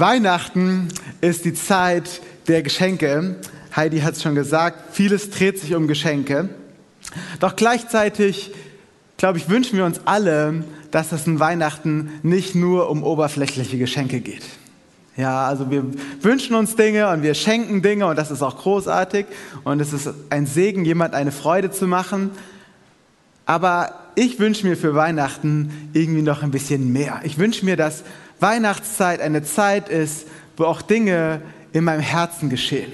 Weihnachten ist die Zeit der Geschenke. Heidi hat es schon gesagt, vieles dreht sich um Geschenke. Doch gleichzeitig, glaube ich, wünschen wir uns alle, dass es in Weihnachten nicht nur um oberflächliche Geschenke geht. Ja, also wir wünschen uns Dinge und wir schenken Dinge und das ist auch großartig und es ist ein Segen, jemand eine Freude zu machen. Aber ich wünsche mir für Weihnachten irgendwie noch ein bisschen mehr. Ich wünsche mir, dass Weihnachtszeit eine Zeit ist, wo auch Dinge in meinem Herzen geschehen,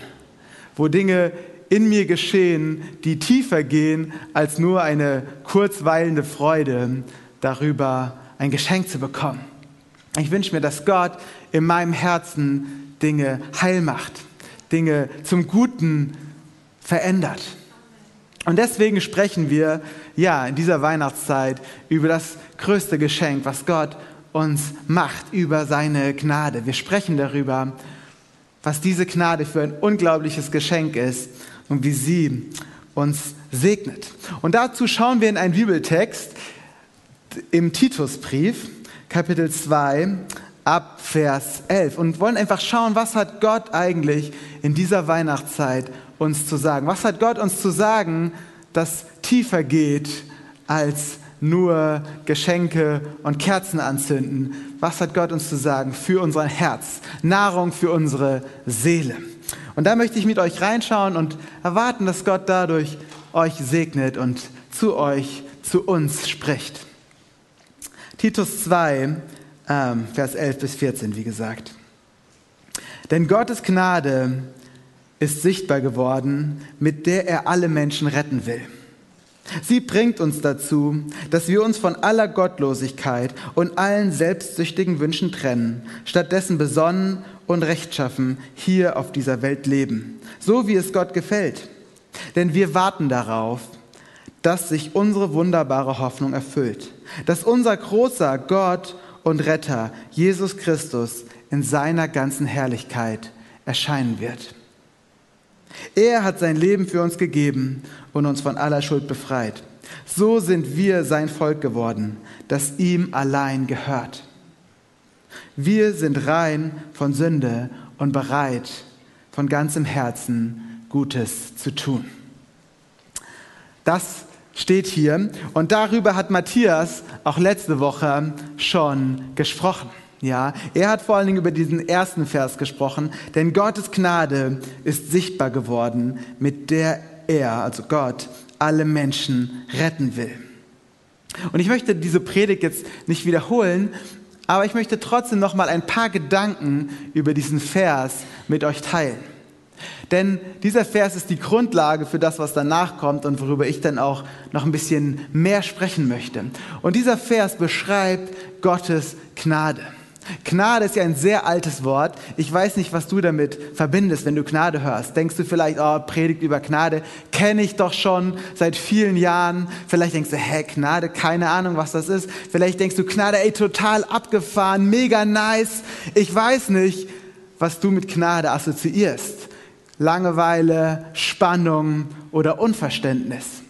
wo Dinge in mir geschehen, die tiefer gehen als nur eine kurzweilende Freude darüber, ein Geschenk zu bekommen. Ich wünsche mir, dass Gott in meinem Herzen Dinge heil macht, Dinge zum Guten verändert. Und deswegen sprechen wir ja in dieser Weihnachtszeit über das größte Geschenk, was Gott uns macht, über seine Gnade. Wir sprechen darüber, was diese Gnade für ein unglaubliches Geschenk ist und wie sie uns segnet. Und dazu schauen wir in einen Bibeltext im Titusbrief, Kapitel 2, ab Vers 11 und wollen einfach schauen, was hat Gott eigentlich in dieser Weihnachtszeit uns zu sagen? Was hat Gott uns zu sagen, das tiefer geht als nur Geschenke und Kerzen anzünden? Was hat Gott uns zu sagen für unser Herz? Nahrung für unsere Seele. Und da möchte ich mit euch reinschauen und erwarten, dass Gott dadurch euch segnet und zu euch, zu uns spricht. Titus 2, ähm, Vers 11 bis 14, wie gesagt. Denn Gottes Gnade ist sichtbar geworden, mit der er alle Menschen retten will. Sie bringt uns dazu, dass wir uns von aller Gottlosigkeit und allen selbstsüchtigen Wünschen trennen, stattdessen besonnen und rechtschaffen hier auf dieser Welt leben, so wie es Gott gefällt. Denn wir warten darauf, dass sich unsere wunderbare Hoffnung erfüllt, dass unser großer Gott und Retter, Jesus Christus, in seiner ganzen Herrlichkeit erscheinen wird. Er hat sein Leben für uns gegeben und uns von aller Schuld befreit. So sind wir sein Volk geworden, das ihm allein gehört. Wir sind rein von Sünde und bereit, von ganzem Herzen Gutes zu tun. Das steht hier und darüber hat Matthias auch letzte Woche schon gesprochen. Ja, er hat vor allen Dingen über diesen ersten Vers gesprochen, denn Gottes Gnade ist sichtbar geworden, mit der er, also Gott, alle Menschen retten will. Und ich möchte diese Predigt jetzt nicht wiederholen, aber ich möchte trotzdem noch mal ein paar Gedanken über diesen Vers mit euch teilen. Denn dieser Vers ist die Grundlage für das, was danach kommt und worüber ich dann auch noch ein bisschen mehr sprechen möchte. Und dieser Vers beschreibt Gottes Gnade. Gnade ist ja ein sehr altes Wort. Ich weiß nicht, was du damit verbindest, wenn du Gnade hörst. Denkst du vielleicht, oh, Predigt über Gnade, kenne ich doch schon seit vielen Jahren. Vielleicht denkst du, hä, Gnade, keine Ahnung, was das ist. Vielleicht denkst du, Gnade, ey, total abgefahren, mega nice. Ich weiß nicht, was du mit Gnade assoziierst. Langeweile, Spannung oder Unverständnis.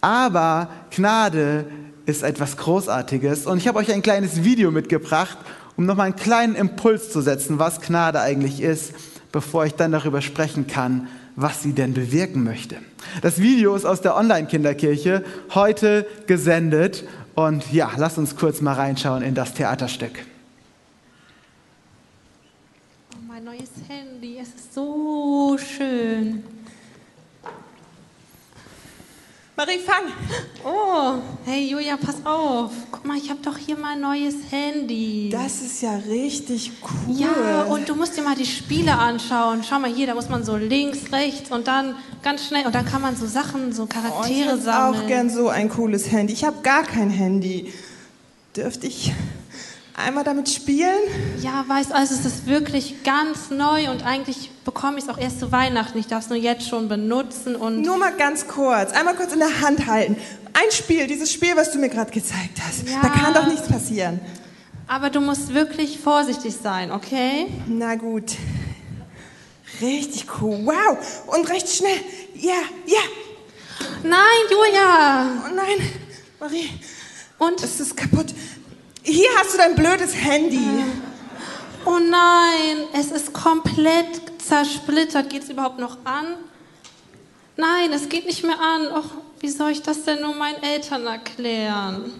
Aber Gnade ist etwas Großartiges und ich habe euch ein kleines Video mitgebracht um nochmal einen kleinen Impuls zu setzen, was Gnade eigentlich ist, bevor ich dann darüber sprechen kann, was sie denn bewirken möchte. Das Video ist aus der Online-Kinderkirche heute gesendet und ja, lasst uns kurz mal reinschauen in das Theaterstück. Oh, mein neues Handy, es ist so schön. Marie, fang! Oh, hey Julia, pass auf. Guck mal, ich habe doch hier mein neues Handy. Das ist ja richtig cool. Ja, und du musst dir mal die Spiele anschauen. Schau mal hier, da muss man so links, rechts und dann ganz schnell und dann kann man so Sachen, so Charaktere oh, ich sammeln. auch gern so ein cooles Handy. Ich habe gar kein Handy. Dürfte ich einmal damit spielen? Ja, weißt du, also es ist wirklich ganz neu und eigentlich bekomme ich es auch erst zu Weihnachten. Ich darf es nur jetzt schon benutzen und. Nur mal ganz kurz, einmal kurz in der Hand halten. Ein Spiel, dieses Spiel, was du mir gerade gezeigt hast. Ja, da kann doch nichts passieren. Aber du musst wirklich vorsichtig sein, okay? Na gut. Richtig cool. Wow. Und recht schnell. Ja, ja. Nein, Julia. Oh nein, Marie. Und? Es ist kaputt. Hier hast du dein blödes Handy. Oh nein, es ist komplett zersplittert. Geht es überhaupt noch an? Nein, es geht nicht mehr an. Och, wie soll ich das denn nur meinen Eltern erklären?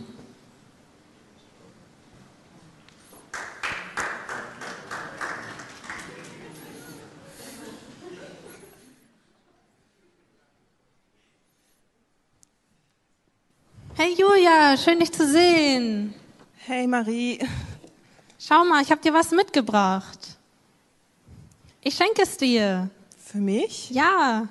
Hey Julia, schön dich zu sehen. Hey Marie. Schau mal, ich habe dir was mitgebracht. Ich schenke es dir. Für mich? Ja,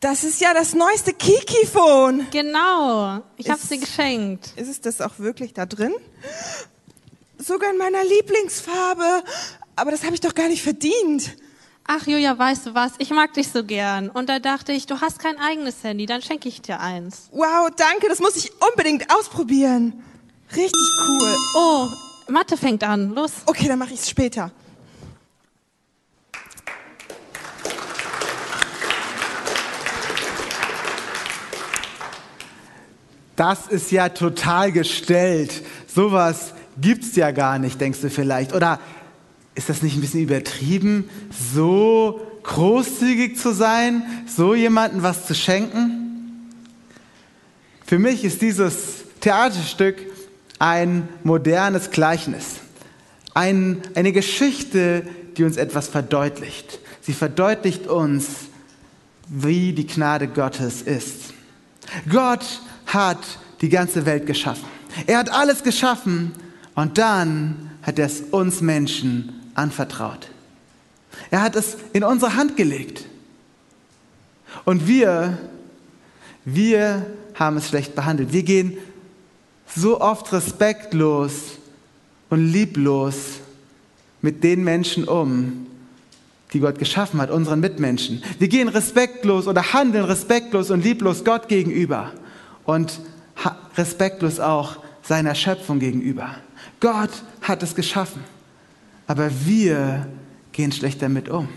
Das ist ja das neueste Kiki-Phone. genau. Ich habe es dir geschenkt. Ist es das auch wirklich da drin? Sogar in meiner Lieblingsfarbe. Aber das habe ich doch gar nicht verdient. Ach Julia, weißt du was? Ich mag dich so gern. Und da dachte ich, du hast kein eigenes Handy, dann schenke ich dir eins. Wow, danke. Das muss ich unbedingt ausprobieren. Richtig cool. Oh, Mathe fängt an. Los. Okay, dann mache ich es später. Das ist ja total gestellt. Sowas gibt's ja gar nicht, denkst du vielleicht. Oder ist das nicht ein bisschen übertrieben, so großzügig zu sein, so jemandem was zu schenken? Für mich ist dieses Theaterstück ein modernes Gleichnis. Ein, eine Geschichte, die uns etwas verdeutlicht. Sie verdeutlicht uns, wie die Gnade Gottes ist. Gott hat die ganze Welt geschaffen. Er hat alles geschaffen und dann hat er es uns Menschen anvertraut. Er hat es in unsere Hand gelegt. Und wir, wir haben es schlecht behandelt. Wir gehen so oft respektlos und lieblos mit den Menschen um, die Gott geschaffen hat, unseren Mitmenschen. Wir gehen respektlos oder handeln respektlos und lieblos Gott gegenüber und respektlos auch seiner Schöpfung gegenüber. Gott hat es geschaffen, aber wir gehen schlecht damit um.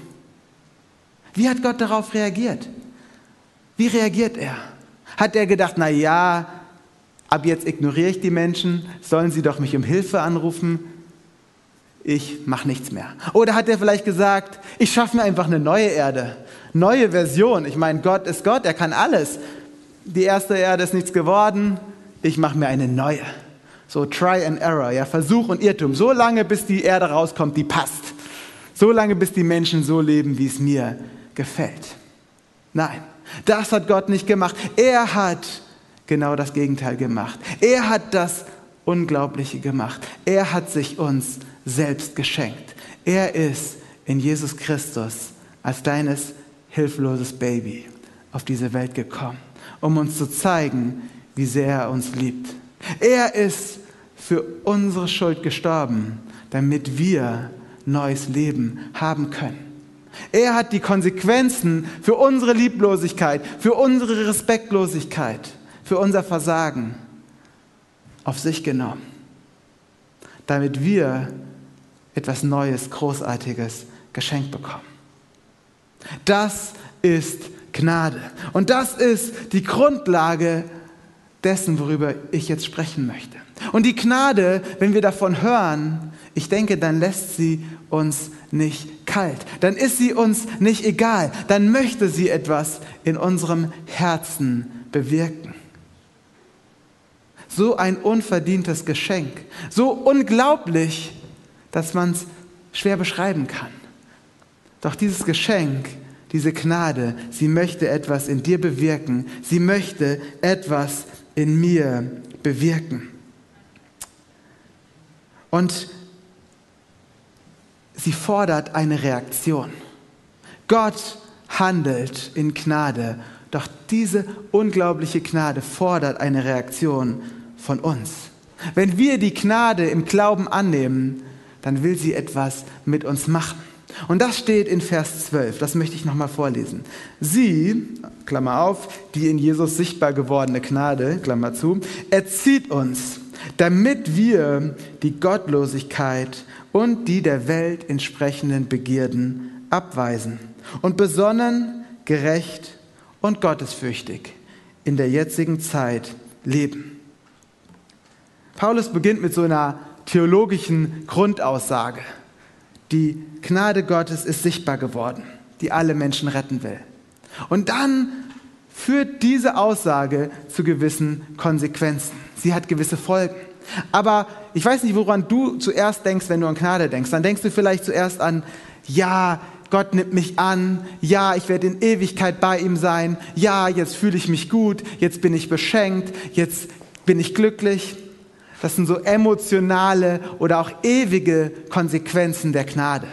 Wie hat Gott darauf reagiert? Wie reagiert er? Hat er gedacht, na ja, ab jetzt ignoriere ich die Menschen, sollen sie doch mich um Hilfe anrufen? Ich mache nichts mehr. Oder hat er vielleicht gesagt, ich schaffe mir einfach eine neue Erde, neue Version. Ich meine, Gott ist Gott, er kann alles. Die erste Erde ist nichts geworden, ich mache mir eine neue. So Try and Error, ja, Versuch und Irrtum. So lange, bis die Erde rauskommt, die passt. So lange, bis die Menschen so leben, wie es mir gefällt. Nein, das hat Gott nicht gemacht. Er hat genau das Gegenteil gemacht. Er hat das Unglaubliche gemacht. Er hat sich uns selbst geschenkt. Er ist in Jesus Christus als deines hilfloses Baby auf diese Welt gekommen, um uns zu zeigen, wie sehr er uns liebt. Er ist für unsere Schuld gestorben, damit wir neues Leben haben können. Er hat die Konsequenzen für unsere Lieblosigkeit, für unsere Respektlosigkeit, für unser Versagen auf sich genommen, damit wir etwas Neues, Großartiges geschenkt bekommen. Das ist Gnade. Und das ist die Grundlage dessen, worüber ich jetzt sprechen möchte. Und die Gnade, wenn wir davon hören, ich denke, dann lässt sie uns nicht kalt. Dann ist sie uns nicht egal. Dann möchte sie etwas in unserem Herzen bewirken. So ein unverdientes Geschenk. So unglaublich, dass man es schwer beschreiben kann. Doch dieses Geschenk, diese Gnade, sie möchte etwas in dir bewirken. Sie möchte etwas in mir bewirken. Und sie fordert eine Reaktion. Gott handelt in Gnade, doch diese unglaubliche Gnade fordert eine Reaktion von uns. Wenn wir die Gnade im Glauben annehmen, dann will sie etwas mit uns machen. Und das steht in Vers 12, das möchte ich nochmal vorlesen. Sie, Klammer auf, die in Jesus sichtbar gewordene Gnade, Klammer zu, erzieht uns, damit wir die Gottlosigkeit und die der Welt entsprechenden Begierden abweisen und besonnen, gerecht und gottesfürchtig in der jetzigen Zeit leben. Paulus beginnt mit so einer theologischen Grundaussage. Die Gnade Gottes ist sichtbar geworden, die alle Menschen retten will. Und dann führt diese Aussage zu gewissen Konsequenzen. Sie hat gewisse Folgen. Aber ich weiß nicht, woran du zuerst denkst, wenn du an Gnade denkst. Dann denkst du vielleicht zuerst an, ja, Gott nimmt mich an, ja, ich werde in Ewigkeit bei ihm sein, ja, jetzt fühle ich mich gut, jetzt bin ich beschenkt, jetzt bin ich glücklich. Das sind so emotionale oder auch ewige Konsequenzen der Gnade.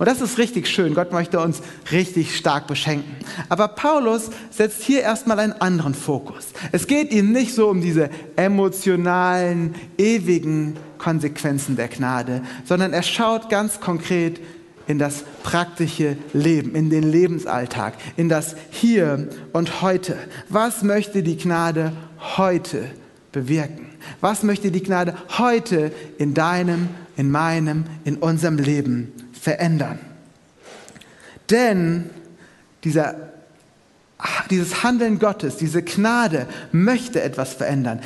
Und das ist richtig schön. Gott möchte uns richtig stark beschenken. Aber Paulus setzt hier erstmal einen anderen Fokus. Es geht ihm nicht so um diese emotionalen, ewigen Konsequenzen der Gnade, sondern er schaut ganz konkret in das praktische Leben, in den Lebensalltag, in das Hier und Heute. Was möchte die Gnade heute bewirken? Was möchte die Gnade heute in deinem, in meinem, in unserem Leben verändern. Denn dieser, dieses Handeln Gottes, diese Gnade möchte etwas verändern.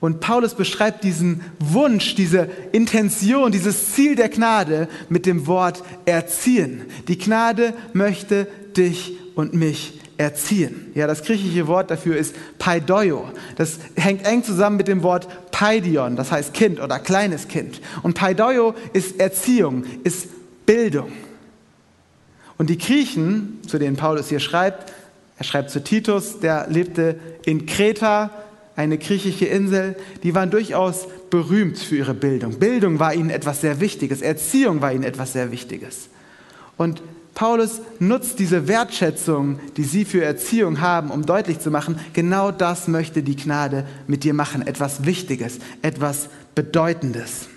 Und Paulus beschreibt diesen Wunsch, diese Intention, dieses Ziel der Gnade mit dem Wort erziehen. Die Gnade möchte dich und mich erziehen. Ja, das griechische Wort dafür ist paidoio. Das hängt eng zusammen mit dem Wort paidion, das heißt Kind oder kleines Kind. Und paidoio ist Erziehung, ist Bildung. Und die Griechen, zu denen Paulus hier schreibt, er schreibt zu Titus, der lebte in Kreta, eine griechische Insel, die waren durchaus berühmt für ihre Bildung. Bildung war ihnen etwas sehr Wichtiges, Erziehung war ihnen etwas sehr Wichtiges. Und Paulus nutzt diese Wertschätzung, die sie für Erziehung haben, um deutlich zu machen, genau das möchte die Gnade mit dir machen, etwas Wichtiges, etwas Bedeutendes.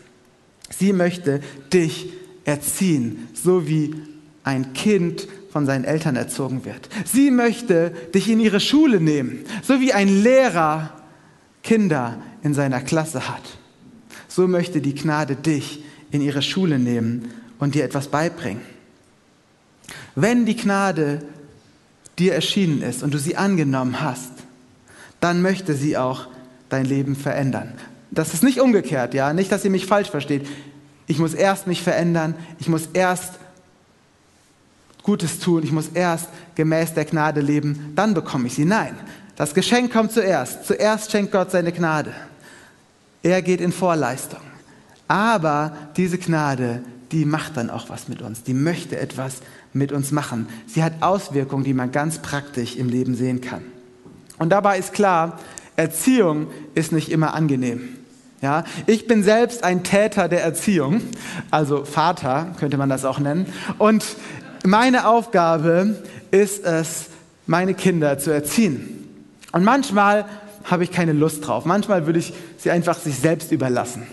Sie möchte dich erziehen, so wie ein Kind von seinen Eltern erzogen wird. Sie möchte dich in ihre Schule nehmen, so wie ein Lehrer Kinder in seiner Klasse hat. So möchte die Gnade dich in ihre Schule nehmen und dir etwas beibringen. Wenn die Gnade dir erschienen ist und du sie angenommen hast, dann möchte sie auch dein Leben verändern. Das ist nicht umgekehrt, ja, nicht, dass ihr mich falsch versteht. Ich muss erst mich verändern, ich muss erst Gutes tun, ich muss erst gemäß der Gnade leben, dann bekomme ich sie. Nein, das Geschenk kommt zuerst. Zuerst schenkt Gott seine Gnade. Er geht in Vorleistung. Aber diese Gnade, die macht dann auch was mit uns. Die möchte etwas mit uns machen. Sie hat Auswirkungen, die man ganz praktisch im Leben sehen kann. Und dabei ist klar, Erziehung ist nicht immer angenehm. Ja, ich bin selbst ein Täter der Erziehung, also Vater könnte man das auch nennen. Und meine Aufgabe ist es, meine Kinder zu erziehen. Und manchmal habe ich keine Lust drauf. Manchmal würde ich sie einfach sich selbst überlassen.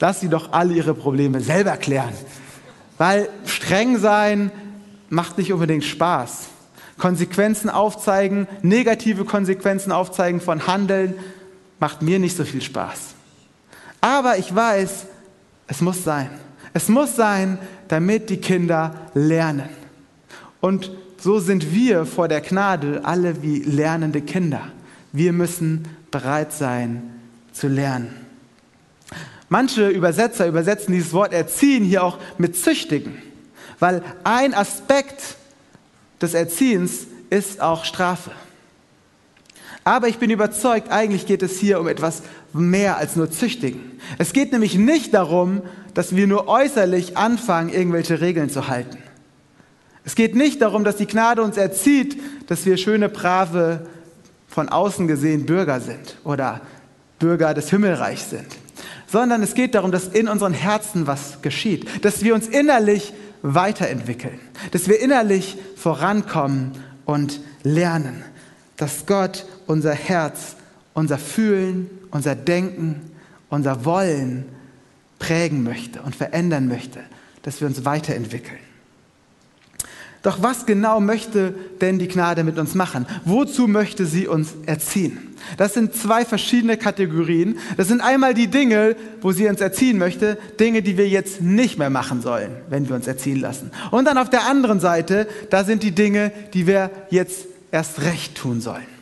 Lass sie doch alle ihre Probleme selber klären. Weil streng sein macht nicht unbedingt Spaß. Konsequenzen aufzeigen, negative Konsequenzen aufzeigen von Handeln macht mir nicht so viel Spaß. Aber ich weiß, es muss sein. Es muss sein, damit die Kinder lernen. Und so sind wir vor der Gnade alle wie lernende Kinder. Wir müssen bereit sein zu lernen. Manche Übersetzer übersetzen dieses Wort erziehen hier auch mit züchtigen, weil ein Aspekt des Erziehens ist auch Strafe. Aber ich bin überzeugt, eigentlich geht es hier um etwas mehr als nur züchtigen. Es geht nämlich nicht darum, dass wir nur äußerlich anfangen, irgendwelche Regeln zu halten. Es geht nicht darum, dass die Gnade uns erzieht, dass wir schöne, brave, von außen gesehen Bürger sind oder Bürger des Himmelreichs sind, sondern es geht darum, dass in unseren Herzen was geschieht, dass wir uns innerlich weiterentwickeln, dass wir innerlich vorankommen und lernen, dass Gott unser Herz, unser Fühlen, unser Denken, unser Wollen prägen möchte und verändern möchte, dass wir uns weiterentwickeln. Doch was genau möchte denn die Gnade mit uns machen? Wozu möchte sie uns erziehen? Das sind zwei verschiedene Kategorien. Das sind einmal die Dinge, wo sie uns erziehen möchte, Dinge, die wir jetzt nicht mehr machen sollen, wenn wir uns erziehen lassen. Und dann auf der anderen Seite, da sind die Dinge, die wir jetzt erst recht tun sollen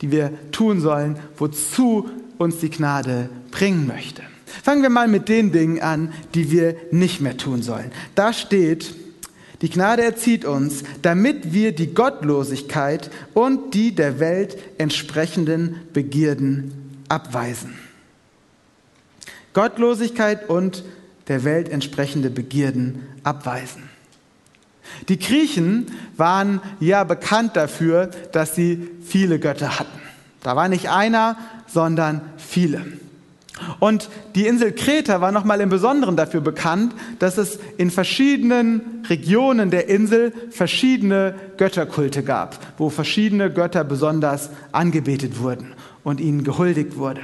die wir tun sollen, wozu uns die Gnade bringen möchte. Fangen wir mal mit den Dingen an, die wir nicht mehr tun sollen. Da steht, die Gnade erzieht uns, damit wir die Gottlosigkeit und die der Welt entsprechenden Begierden abweisen. Gottlosigkeit und der Welt entsprechende Begierden abweisen. Die Griechen waren ja bekannt dafür, dass sie viele Götter hatten. Da war nicht einer, sondern viele. Und die Insel Kreta war nochmal im Besonderen dafür bekannt, dass es in verschiedenen Regionen der Insel verschiedene Götterkulte gab, wo verschiedene Götter besonders angebetet wurden und ihnen gehuldigt wurde.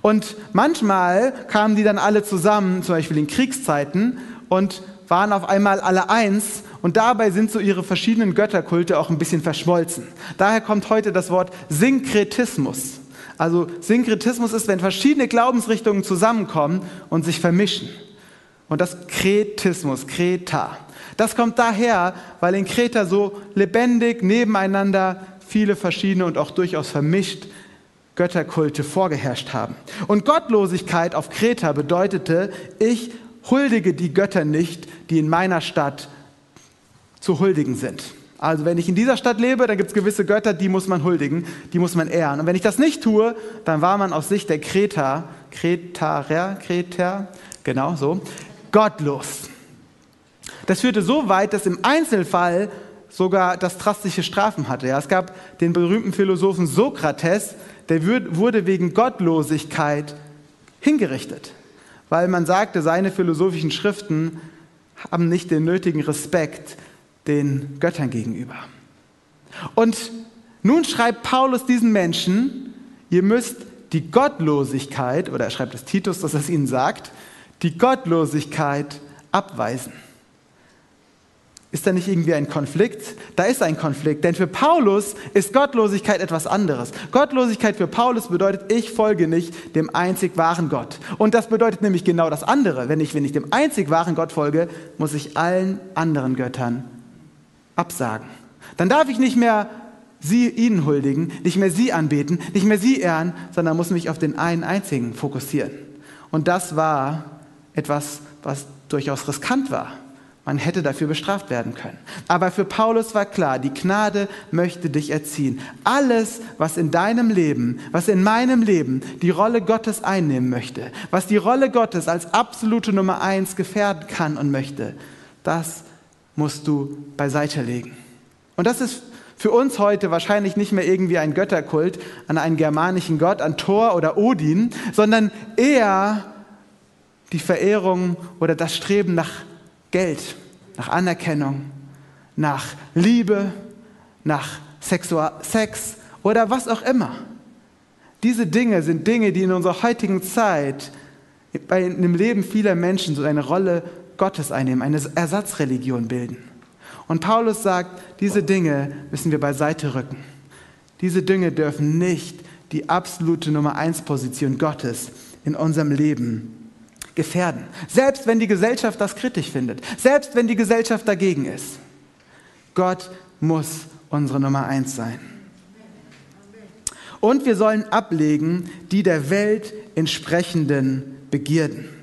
Und manchmal kamen die dann alle zusammen, zum Beispiel in Kriegszeiten, und waren auf einmal alle eins. Und dabei sind so ihre verschiedenen Götterkulte auch ein bisschen verschmolzen. Daher kommt heute das Wort Synkretismus. Also Synkretismus ist, wenn verschiedene Glaubensrichtungen zusammenkommen und sich vermischen. Und das Kretismus, Kreta. Das kommt daher, weil in Kreta so lebendig nebeneinander viele verschiedene und auch durchaus vermischt Götterkulte vorgeherrscht haben. Und Gottlosigkeit auf Kreta bedeutete, ich huldige die Götter nicht, die in meiner Stadt zu huldigen sind. Also wenn ich in dieser Stadt lebe, dann gibt es gewisse Götter, die muss man huldigen, die muss man ehren. Und wenn ich das nicht tue, dann war man aus Sicht der Kreta, Kretarer, Kreter, genau so, gottlos. Das führte so weit, dass im Einzelfall sogar das drastische Strafen hatte. Ja, es gab den berühmten Philosophen Sokrates, der wurde wegen Gottlosigkeit hingerichtet, weil man sagte, seine philosophischen Schriften haben nicht den nötigen Respekt den Göttern gegenüber. Und nun schreibt Paulus diesen Menschen, ihr müsst die Gottlosigkeit, oder er schreibt es Titus, dass er es ihnen sagt, die Gottlosigkeit abweisen. Ist da nicht irgendwie ein Konflikt? Da ist ein Konflikt, denn für Paulus ist Gottlosigkeit etwas anderes. Gottlosigkeit für Paulus bedeutet, ich folge nicht dem einzig wahren Gott. Und das bedeutet nämlich genau das andere. Wenn ich, wenn ich dem einzig wahren Gott folge, muss ich allen anderen Göttern absagen. Dann darf ich nicht mehr sie ihnen huldigen, nicht mehr sie anbeten, nicht mehr sie ehren, sondern muss mich auf den einen einzigen fokussieren. Und das war etwas, was durchaus riskant war. Man hätte dafür bestraft werden können. Aber für Paulus war klar, die Gnade möchte dich erziehen. Alles, was in deinem Leben, was in meinem Leben die Rolle Gottes einnehmen möchte, was die Rolle Gottes als absolute Nummer eins gefährden kann und möchte, das musst du beiseite legen. Und das ist für uns heute wahrscheinlich nicht mehr irgendwie ein Götterkult an einen germanischen Gott, an Thor oder Odin, sondern eher die Verehrung oder das Streben nach Geld, nach Anerkennung, nach Liebe, nach Sexual Sex oder was auch immer. Diese Dinge sind Dinge, die in unserer heutigen Zeit bei dem Leben vieler Menschen so eine Rolle Gottes einnehmen, eine Ersatzreligion bilden. Und Paulus sagt, diese Dinge müssen wir beiseite rücken. Diese Dinge dürfen nicht die absolute Nummer eins Position Gottes in unserem Leben gefährden. Selbst wenn die Gesellschaft das kritisch findet, selbst wenn die Gesellschaft dagegen ist. Gott muss unsere Nummer eins sein. Und wir sollen ablegen die der Welt entsprechenden Begierden.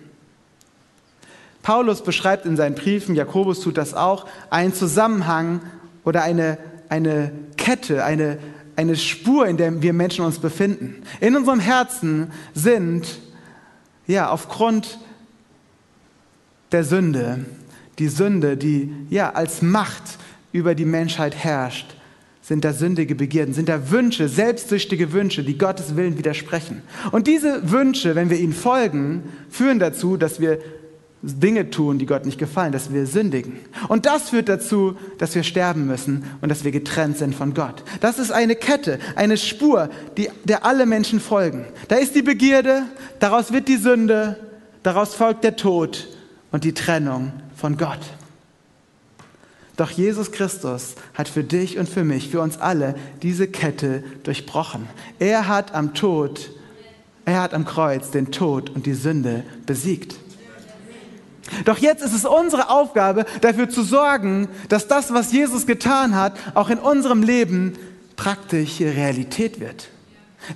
Paulus beschreibt in seinen Briefen, Jakobus tut das auch, einen Zusammenhang oder eine, eine Kette, eine, eine Spur, in der wir Menschen uns befinden. In unserem Herzen sind, ja, aufgrund der Sünde, die Sünde, die ja als Macht über die Menschheit herrscht, sind da sündige Begierden, sind da Wünsche, selbstsüchtige Wünsche, die Gottes Willen widersprechen. Und diese Wünsche, wenn wir ihnen folgen, führen dazu, dass wir Dinge tun, die Gott nicht gefallen, dass wir sündigen. Und das führt dazu, dass wir sterben müssen und dass wir getrennt sind von Gott. Das ist eine Kette, eine Spur, die, der alle Menschen folgen. Da ist die Begierde, daraus wird die Sünde, daraus folgt der Tod und die Trennung von Gott. Doch Jesus Christus hat für dich und für mich, für uns alle diese Kette durchbrochen. Er hat am Tod, er hat am Kreuz den Tod und die Sünde besiegt. Doch jetzt ist es unsere Aufgabe, dafür zu sorgen, dass das, was Jesus getan hat, auch in unserem Leben praktische Realität wird.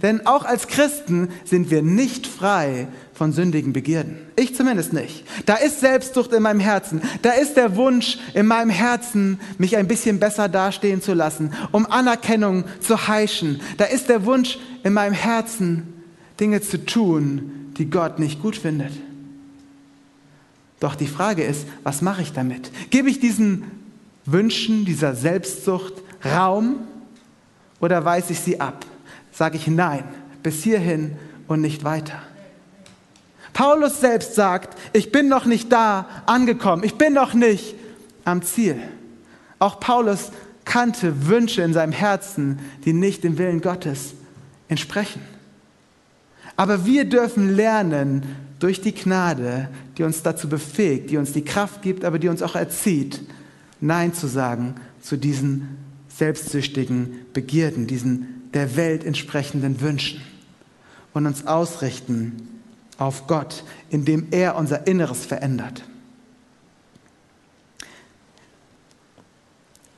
Denn auch als Christen sind wir nicht frei von sündigen Begierden. Ich zumindest nicht. Da ist Selbstsucht in meinem Herzen. Da ist der Wunsch in meinem Herzen, mich ein bisschen besser dastehen zu lassen, um Anerkennung zu heischen. Da ist der Wunsch in meinem Herzen, Dinge zu tun, die Gott nicht gut findet. Doch die Frage ist, was mache ich damit? Gebe ich diesen Wünschen, dieser Selbstsucht Raum oder weise ich sie ab? Sage ich nein, bis hierhin und nicht weiter. Paulus selbst sagt, ich bin noch nicht da angekommen, ich bin noch nicht am Ziel. Auch Paulus kannte Wünsche in seinem Herzen, die nicht dem Willen Gottes entsprechen. Aber wir dürfen lernen durch die Gnade, die uns dazu befähigt, die uns die Kraft gibt, aber die uns auch erzieht, Nein zu sagen zu diesen selbstsüchtigen Begierden, diesen der Welt entsprechenden Wünschen und uns ausrichten auf Gott, indem er unser Inneres verändert.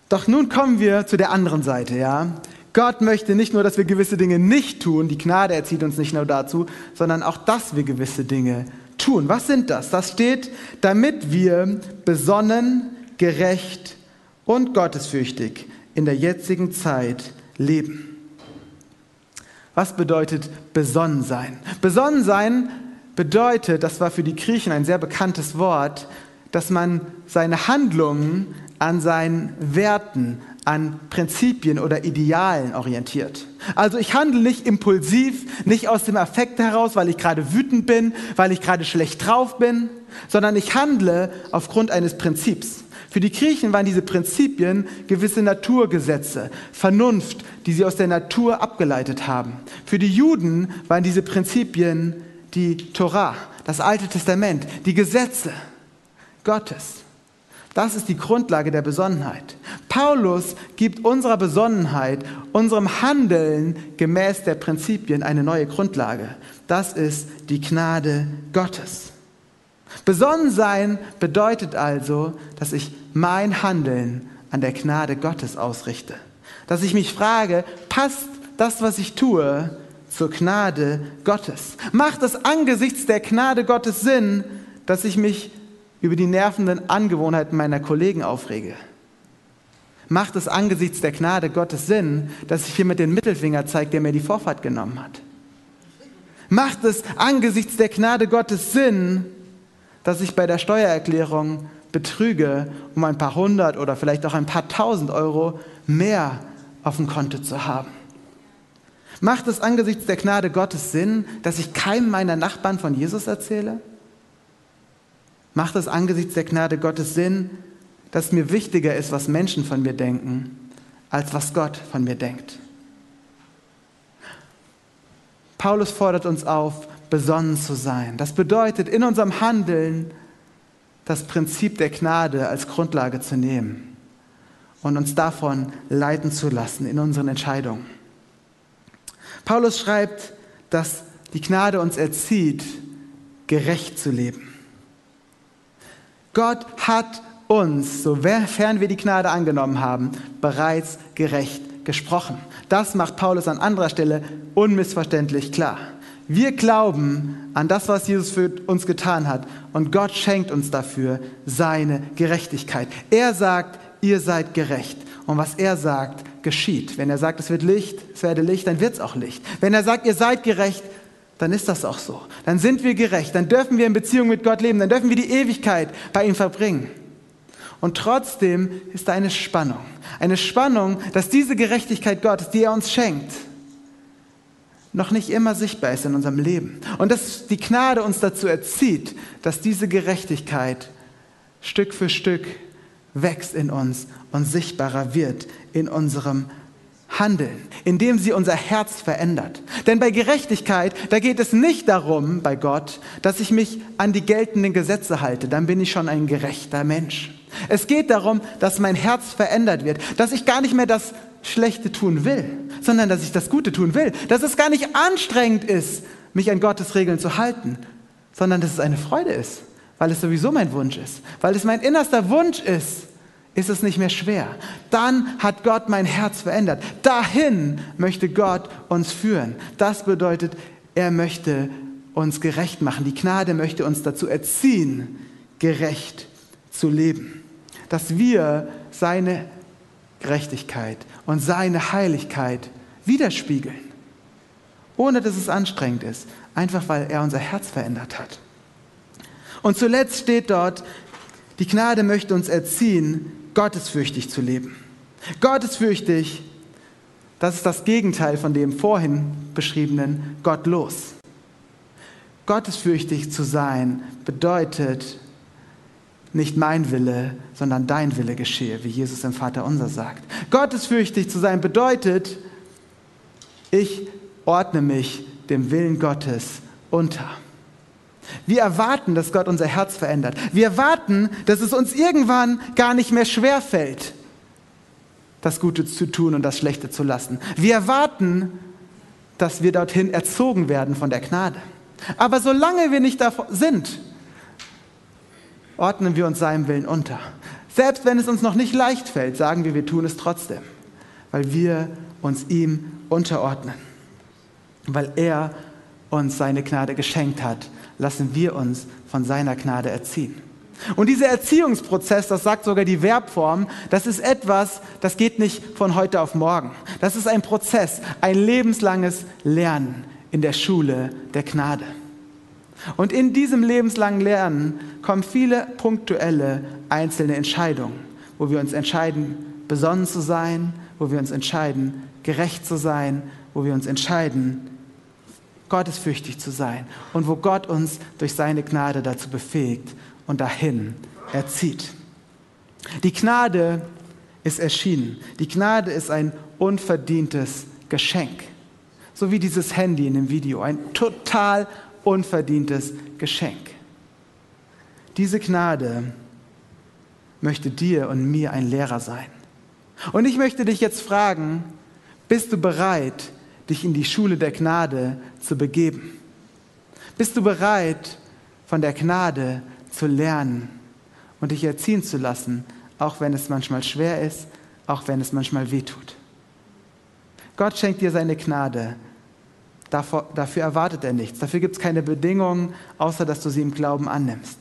Doch nun kommen wir zu der anderen Seite, ja. Gott möchte nicht nur, dass wir gewisse Dinge nicht tun, die Gnade erzieht uns nicht nur dazu, sondern auch, dass wir gewisse Dinge tun. Was sind das? Das steht, damit wir besonnen, gerecht und gottesfürchtig in der jetzigen Zeit leben. Was bedeutet besonnen sein? Besonnen sein bedeutet, das war für die Griechen ein sehr bekanntes Wort, dass man seine Handlungen an seinen Werten, an Prinzipien oder Idealen orientiert. Also ich handle nicht impulsiv, nicht aus dem Affekt heraus, weil ich gerade wütend bin, weil ich gerade schlecht drauf bin, sondern ich handle aufgrund eines Prinzips. Für die Griechen waren diese Prinzipien gewisse Naturgesetze, Vernunft, die sie aus der Natur abgeleitet haben. Für die Juden waren diese Prinzipien die Torah, das Alte Testament, die Gesetze Gottes. Das ist die Grundlage der Besonnenheit. Paulus gibt unserer Besonnenheit, unserem Handeln gemäß der Prinzipien eine neue Grundlage. Das ist die Gnade Gottes. Besonnen sein bedeutet also, dass ich mein Handeln an der Gnade Gottes ausrichte. Dass ich mich frage, passt das, was ich tue, zur Gnade Gottes? Macht es angesichts der Gnade Gottes Sinn, dass ich mich über die nervenden Angewohnheiten meiner Kollegen aufrege? Macht es angesichts der Gnade Gottes Sinn, dass ich hier mit dem Mittelfinger zeige, der mir die Vorfahrt genommen hat? Macht es angesichts der Gnade Gottes Sinn, dass ich bei der Steuererklärung betrüge, um ein paar hundert oder vielleicht auch ein paar tausend Euro mehr auf dem Konto zu haben? Macht es angesichts der Gnade Gottes Sinn, dass ich keinem meiner Nachbarn von Jesus erzähle? Macht es angesichts der Gnade Gottes Sinn, dass mir wichtiger ist, was Menschen von mir denken, als was Gott von mir denkt? Paulus fordert uns auf, besonnen zu sein. Das bedeutet, in unserem Handeln das Prinzip der Gnade als Grundlage zu nehmen und uns davon leiten zu lassen in unseren Entscheidungen. Paulus schreibt, dass die Gnade uns erzieht, gerecht zu leben. Gott hat uns, sofern wir die Gnade angenommen haben, bereits gerecht gesprochen. Das macht Paulus an anderer Stelle unmissverständlich klar. Wir glauben an das, was Jesus für uns getan hat und Gott schenkt uns dafür seine Gerechtigkeit. Er sagt, ihr seid gerecht und was er sagt, geschieht. Wenn er sagt, es wird Licht, es werde Licht, dann wird es auch Licht. Wenn er sagt, ihr seid gerecht, dann ist das auch so. Dann sind wir gerecht, dann dürfen wir in Beziehung mit Gott leben, dann dürfen wir die Ewigkeit bei ihm verbringen. Und trotzdem ist da eine Spannung. Eine Spannung, dass diese Gerechtigkeit Gottes, die er uns schenkt, noch nicht immer sichtbar ist in unserem Leben. Und dass die Gnade uns dazu erzieht, dass diese Gerechtigkeit Stück für Stück wächst in uns und sichtbarer wird in unserem Handeln, indem sie unser Herz verändert. Denn bei Gerechtigkeit, da geht es nicht darum, bei Gott, dass ich mich an die geltenden Gesetze halte, dann bin ich schon ein gerechter Mensch. Es geht darum, dass mein Herz verändert wird, dass ich gar nicht mehr das Schlechte tun will, sondern dass ich das Gute tun will. Dass es gar nicht anstrengend ist, mich an Gottes Regeln zu halten, sondern dass es eine Freude ist, weil es sowieso mein Wunsch ist, weil es mein innerster Wunsch ist, ist es nicht mehr schwer. Dann hat Gott mein Herz verändert. Dahin möchte Gott uns führen. Das bedeutet, er möchte uns gerecht machen. Die Gnade möchte uns dazu erziehen, gerecht zu leben. Dass wir seine Gerechtigkeit und seine Heiligkeit widerspiegeln. Ohne dass es anstrengend ist. Einfach weil er unser Herz verändert hat. Und zuletzt steht dort, die Gnade möchte uns erziehen, gottesfürchtig zu leben. Gottesfürchtig, das ist das Gegenteil von dem vorhin beschriebenen gottlos. Gottesfürchtig zu sein bedeutet nicht mein Wille, sondern dein Wille geschehe, wie Jesus im Vater unser sagt. Gottesfürchtig zu sein bedeutet, ich ordne mich dem Willen Gottes unter. Wir erwarten, dass Gott unser Herz verändert. Wir erwarten, dass es uns irgendwann gar nicht mehr schwer fällt, das Gute zu tun und das Schlechte zu lassen. Wir erwarten, dass wir dorthin erzogen werden von der Gnade. Aber solange wir nicht da sind, ordnen wir uns seinem Willen unter. Selbst wenn es uns noch nicht leicht fällt, sagen wir, wir tun es trotzdem, weil wir uns ihm unterordnen. Weil er uns seine Gnade geschenkt hat, lassen wir uns von seiner Gnade erziehen. Und dieser Erziehungsprozess, das sagt sogar die Verbform, das ist etwas, das geht nicht von heute auf morgen. Das ist ein Prozess, ein lebenslanges Lernen in der Schule der Gnade. Und in diesem lebenslangen Lernen kommen viele punktuelle einzelne Entscheidungen, wo wir uns entscheiden, besonnen zu sein, wo wir uns entscheiden, gerecht zu sein, wo wir uns entscheiden, gottesfürchtig zu sein und wo Gott uns durch seine Gnade dazu befähigt und dahin erzieht. Die Gnade ist erschienen. Die Gnade ist ein unverdientes Geschenk so wie dieses Handy in dem Video, ein total unverdientes Geschenk. Diese Gnade möchte dir und mir ein Lehrer sein. Und ich möchte dich jetzt fragen, bist du bereit, dich in die Schule der Gnade zu begeben? Bist du bereit, von der Gnade zu lernen und dich erziehen zu lassen, auch wenn es manchmal schwer ist, auch wenn es manchmal wehtut? Gott schenkt dir seine Gnade Davor, dafür erwartet er nichts. Dafür gibt es keine Bedingungen, außer dass du sie im Glauben annimmst.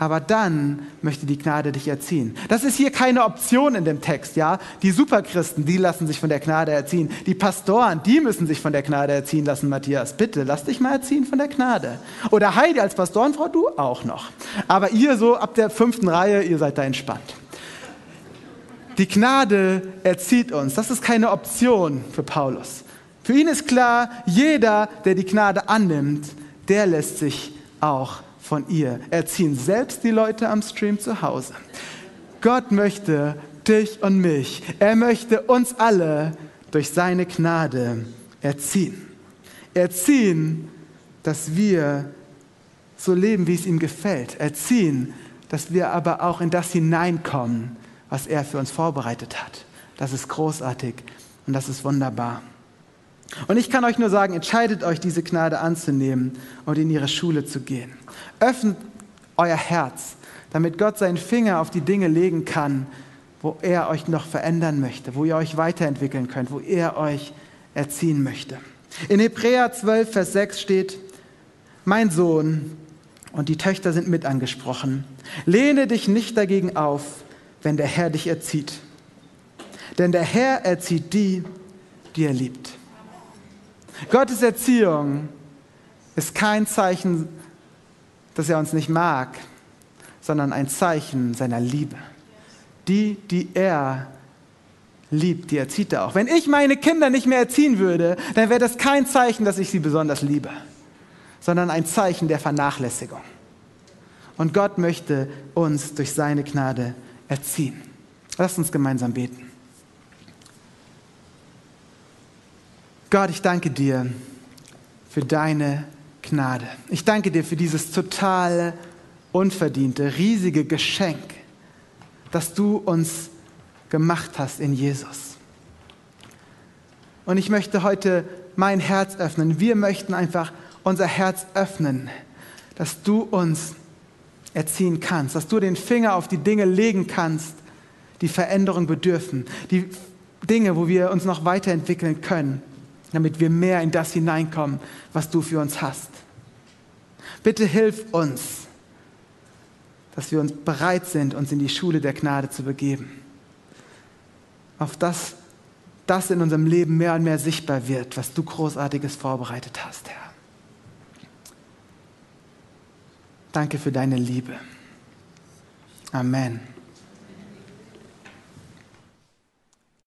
Aber dann möchte die Gnade dich erziehen. Das ist hier keine Option in dem Text, ja? Die Superchristen, die lassen sich von der Gnade erziehen. Die Pastoren, die müssen sich von der Gnade erziehen lassen, Matthias. Bitte, lass dich mal erziehen von der Gnade. Oder Heidi als Pastorenfrau, du auch noch. Aber ihr so ab der fünften Reihe, ihr seid da entspannt. Die Gnade erzieht uns. Das ist keine Option für Paulus. Für ihn ist klar, jeder, der die Gnade annimmt, der lässt sich auch von ihr erziehen. Selbst die Leute am Stream zu Hause. Gott möchte dich und mich, er möchte uns alle durch seine Gnade erziehen. Erziehen, dass wir so leben, wie es ihm gefällt. Erziehen, dass wir aber auch in das hineinkommen, was er für uns vorbereitet hat. Das ist großartig und das ist wunderbar. Und ich kann euch nur sagen, entscheidet euch, diese Gnade anzunehmen und in ihre Schule zu gehen. Öffnet euer Herz, damit Gott seinen Finger auf die Dinge legen kann, wo er euch noch verändern möchte, wo ihr euch weiterentwickeln könnt, wo er euch erziehen möchte. In Hebräer 12, Vers 6 steht, mein Sohn, und die Töchter sind mit angesprochen, lehne dich nicht dagegen auf, wenn der Herr dich erzieht. Denn der Herr erzieht die, die er liebt. Gottes Erziehung ist kein Zeichen, dass er uns nicht mag, sondern ein Zeichen seiner Liebe. Die, die er liebt, die erzieht er auch. Wenn ich meine Kinder nicht mehr erziehen würde, dann wäre das kein Zeichen, dass ich sie besonders liebe, sondern ein Zeichen der Vernachlässigung. Und Gott möchte uns durch seine Gnade erziehen. Lasst uns gemeinsam beten. Gott, ich danke dir für deine Gnade. Ich danke dir für dieses totale, unverdiente, riesige Geschenk, das du uns gemacht hast in Jesus. Und ich möchte heute mein Herz öffnen. Wir möchten einfach unser Herz öffnen, dass du uns erziehen kannst, dass du den Finger auf die Dinge legen kannst, die Veränderung bedürfen, die Dinge, wo wir uns noch weiterentwickeln können damit wir mehr in das hineinkommen, was du für uns hast. Bitte hilf uns, dass wir uns bereit sind, uns in die Schule der Gnade zu begeben. Auf das, das in unserem Leben mehr und mehr sichtbar wird, was du großartiges vorbereitet hast, Herr. Danke für deine Liebe. Amen.